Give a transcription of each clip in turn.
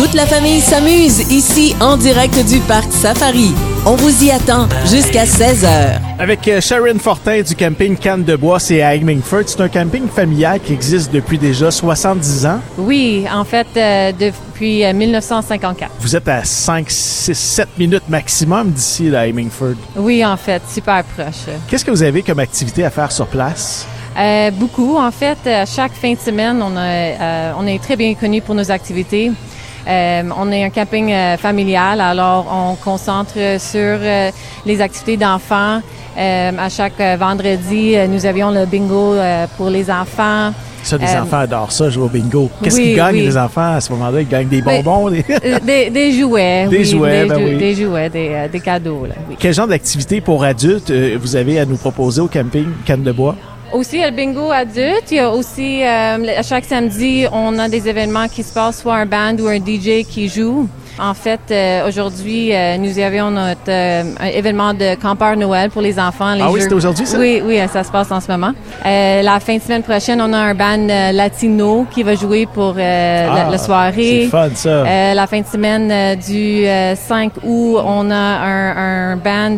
Toute la famille s'amuse ici en direct du parc Safari. On vous y attend jusqu'à 16h. Avec euh, Sharon Fortin du camping Canne de Bois, c'est à Hemingford. C'est un camping familial qui existe depuis déjà 70 ans. Oui, en fait, euh, depuis euh, 1954. Vous êtes à 5, 6, 7 minutes maximum d'ici à Hemingford. Oui, en fait, super proche. Qu'est-ce que vous avez comme activité à faire sur place? Euh, beaucoup, en fait. euh, chaque fin de semaine, on, a, euh, on est très bien connu pour nos activités. Euh, on est un camping euh, familial, alors on concentre sur euh, les activités d'enfants. À chaque vendredi, nous avions le bingo pour les enfants. Ça, les enfants adorent ça, jouer au bingo. Qu'est-ce oui, qu'ils gagnent, oui. les enfants, à ce moment-là? Ils gagnent des bonbons? des- des, des jouets, Des oui, jouets, des, ben jou- des jouets, des, cadeaux. Là. Quel genre d'activité pour adultes vous avez à nous proposer au camping Canne de Bois? Aussi, il y a le bingo adulte. Il y a aussi, euh, à chaque samedi, on a des événements qui se passent, soit un band ou un DJ qui joue. En fait, euh, aujourd'hui, euh, nous avions notre euh, un événement de campeur Noël pour les enfants. Les Ah oui, c'était aujourd'hui, ça? Oui, oui, ça se passe en ce moment. Euh, la fin de semaine prochaine, on a un band euh, latino qui va jouer pour euh, la, Ah, la soirée. C'est fun, ça. Euh, la fin de semaine du euh, 5 août, on a un, un band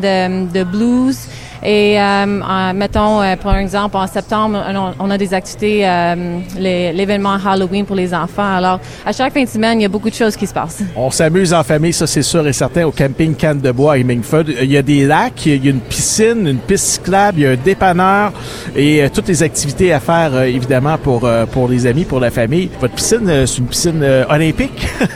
de blues. Et euh, mettons, euh, pour exemple, en septembre, on, on a des activités, euh, l'événement Halloween pour les enfants. Alors, à chaque fin de semaine, il y a beaucoup de choses qui se passent. On s'amuse en famille, ça c'est sûr et certain, au camping Canne de Bois à Hemingford. Il y a des lacs, il y a une piscine, une piste cyclable, il y a un dépanneur et euh, toutes les activités à faire euh, évidemment pour euh, pour les amis, pour la famille. Votre piscine, euh, c'est une piscine euh, olympique?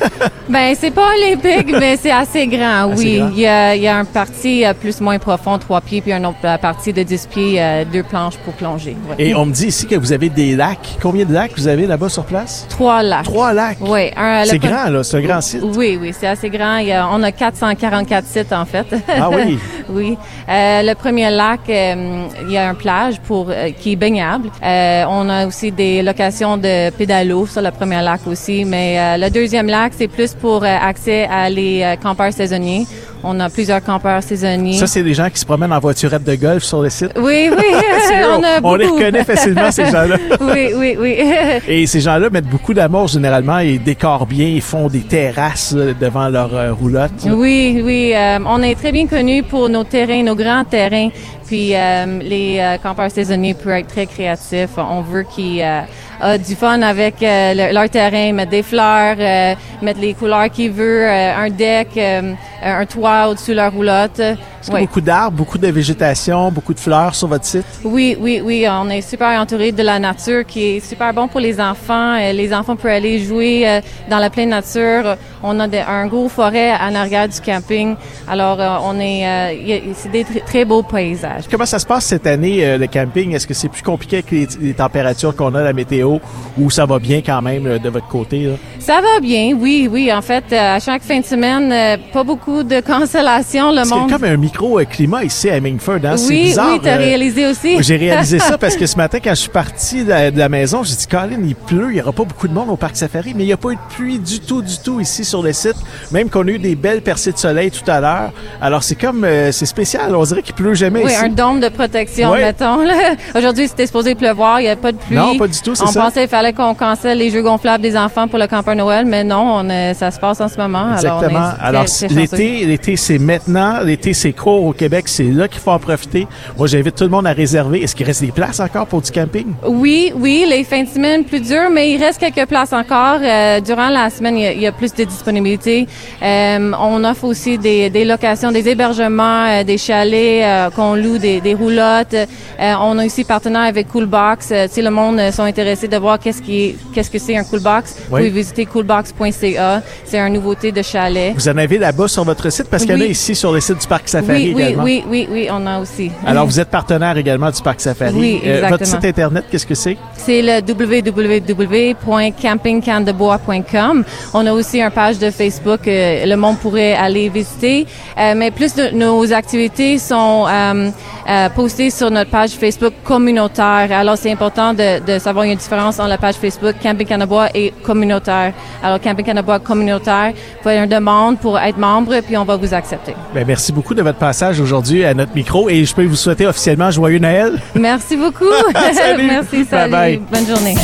Ben, c'est pas olympique, mais c'est assez grand, Assez oui. grand. Il y a, il y a un parti euh, plus moins profond, trois pieds, puis un autre euh, parti de 10 pieds, euh, deux planches pour plonger. ouais. et on me dit ici que vous avez des lacs. Combien de lacs vous avez là-bas sur place? Trois lacs. Trois lacs? Oui, le C'est grand là, c'est un grand site. Oui, oui, c'est assez grand. Il y a- on a 444 sites, en fait. Ah oui? oui. Euh, le premier lac, euh, il y a un plage pour euh, qui est baignable. Euh, on a aussi des locations de pédalo sur le premier lac aussi. Mais le deuxième lac, c'est plus pour accès à les campeurs saisonniers. On a plusieurs campeurs saisonniers. Ça c'est des gens qui se promènent en voiturette de golf sur le site. oui, oui, on a on les reconnaît facilement ces gens-là. oui, oui, oui. Et ces gens-là mettent beaucoup d'amour généralement, ils décorent bien, ils font des terrasses euh, devant leur euh, roulotte. Oui, oui. euh, on est très bien connus pour nos terrains, nos grands terrains. Puis euh, les campeurs saisonniers peuvent être très créatifs. On veut qu'ils aient du fun avec euh, le- leur terrain, mettre des fleurs, euh, mettre les couleurs qu'ils veulent, euh, un deck, un toit au-dessus de leur roulotte. Oui. beaucoup d'arbres, beaucoup de végétation, beaucoup de fleurs sur votre site? Oui, oui, oui, on est super entouré de la nature qui est super bon pour les enfants. Euh, Les enfants peuvent aller jouer euh, dans la pleine nature. On a un gros forêt en arrière du camping. Alors, euh, on est, c'est des tr- très beaux paysages. Comment ça se passe cette année, le camping? Est-ce que c'est plus compliqué avec les, les températures qu'on a, la météo, ou ça va bien quand même de votre côté? là? Ça va bien, oui, oui. En fait, à chaque fin de semaine, pas beaucoup de cancellation. Le monde. comme un micro-climat ici à Mingford. Hein? c'est oui, bizarre. oui, t'as euh, réalisé aussi. J'ai réalisé ça parce que ce matin, quand je suis parti de la, de la maison, j'ai dit, Colin, il pleut, il n'y aura pas beaucoup de monde au parc safari, mais il n'y a pas eu de pluie du tout, du tout ici sur le site, même qu'on a eu des belles percées de soleil tout à l'heure. Alors, c'est comme, euh, c'est spécial, on dirait qu'il pleut jamais Oui, ici. un dôme de protection, Ouais. mettons. là. Aujourd'hui, c'était supposé pleuvoir, il n'y a pas de pluie. Non, pas du tout, c'est On pensait qu'il fallait qu'on cancelle les jeux gonflables des enfants pour le campeur Noël, mais non, on est- ça se passe en ce moment. Exactement. Alors, Alors, l'été, l'été, c'est maintenant. L'été, c'est au Québec. C'est là qu'il faut en profiter. Moi, j'invite tout le monde à réserver. Est-ce qu'il reste des places encore pour du camping? Oui, oui, les fins de semaine plus dures, mais il reste quelques places encore. Euh, durant la semaine, il y a, il y a plus de disponibilité. Euh, on offre aussi des, des locations, des hébergements, euh, des chalets qu'on loue, des, des roulottes. On a aussi partenaire avec Coolbox. Si le monde sont intéressés de voir qu'est-ce qui est, qu'est-ce que c'est un Coolbox, vous Oui. pouvez visiter coolbox.ca. C'est une nouveauté de chalet. Vous en avez là-bas sur votre site? Parce qu'il y en a ici sur le site du Parc Safari Oui, oui, également. oui, oui, oui, on a aussi. Alors, vous êtes partenaire également du Parc Safari. Oui, Euh, votre exactement. site Internet, qu'est-ce que c'est? C'est le www.campingcandebois.com. On a aussi une page de Facebook, euh, le monde pourrait aller visiter. Euh, mais plus de nos activités sont euh, postées sur notre page Facebook communautaire. Alors, c'est important de, de savoir une différence entre la page Facebook Camping Canada et communautaire. Alors, Camping Canada communautaire, vous faites une demande pour être membre, puis on va vous accepter. Ben, merci beaucoup de votre passage aujourd'hui à notre micro et je peux vous souhaiter officiellement joyeux Noël. Merci beaucoup. Salut. Merci, salut. Bye bye. Bonne journée.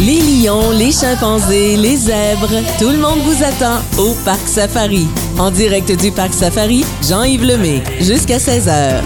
Les lions, les chimpanzés, les zèbres, tout le monde vous attend au Parc Safari. En direct du Parc Safari, Jean-Yves Lemay, jusqu'à 16h.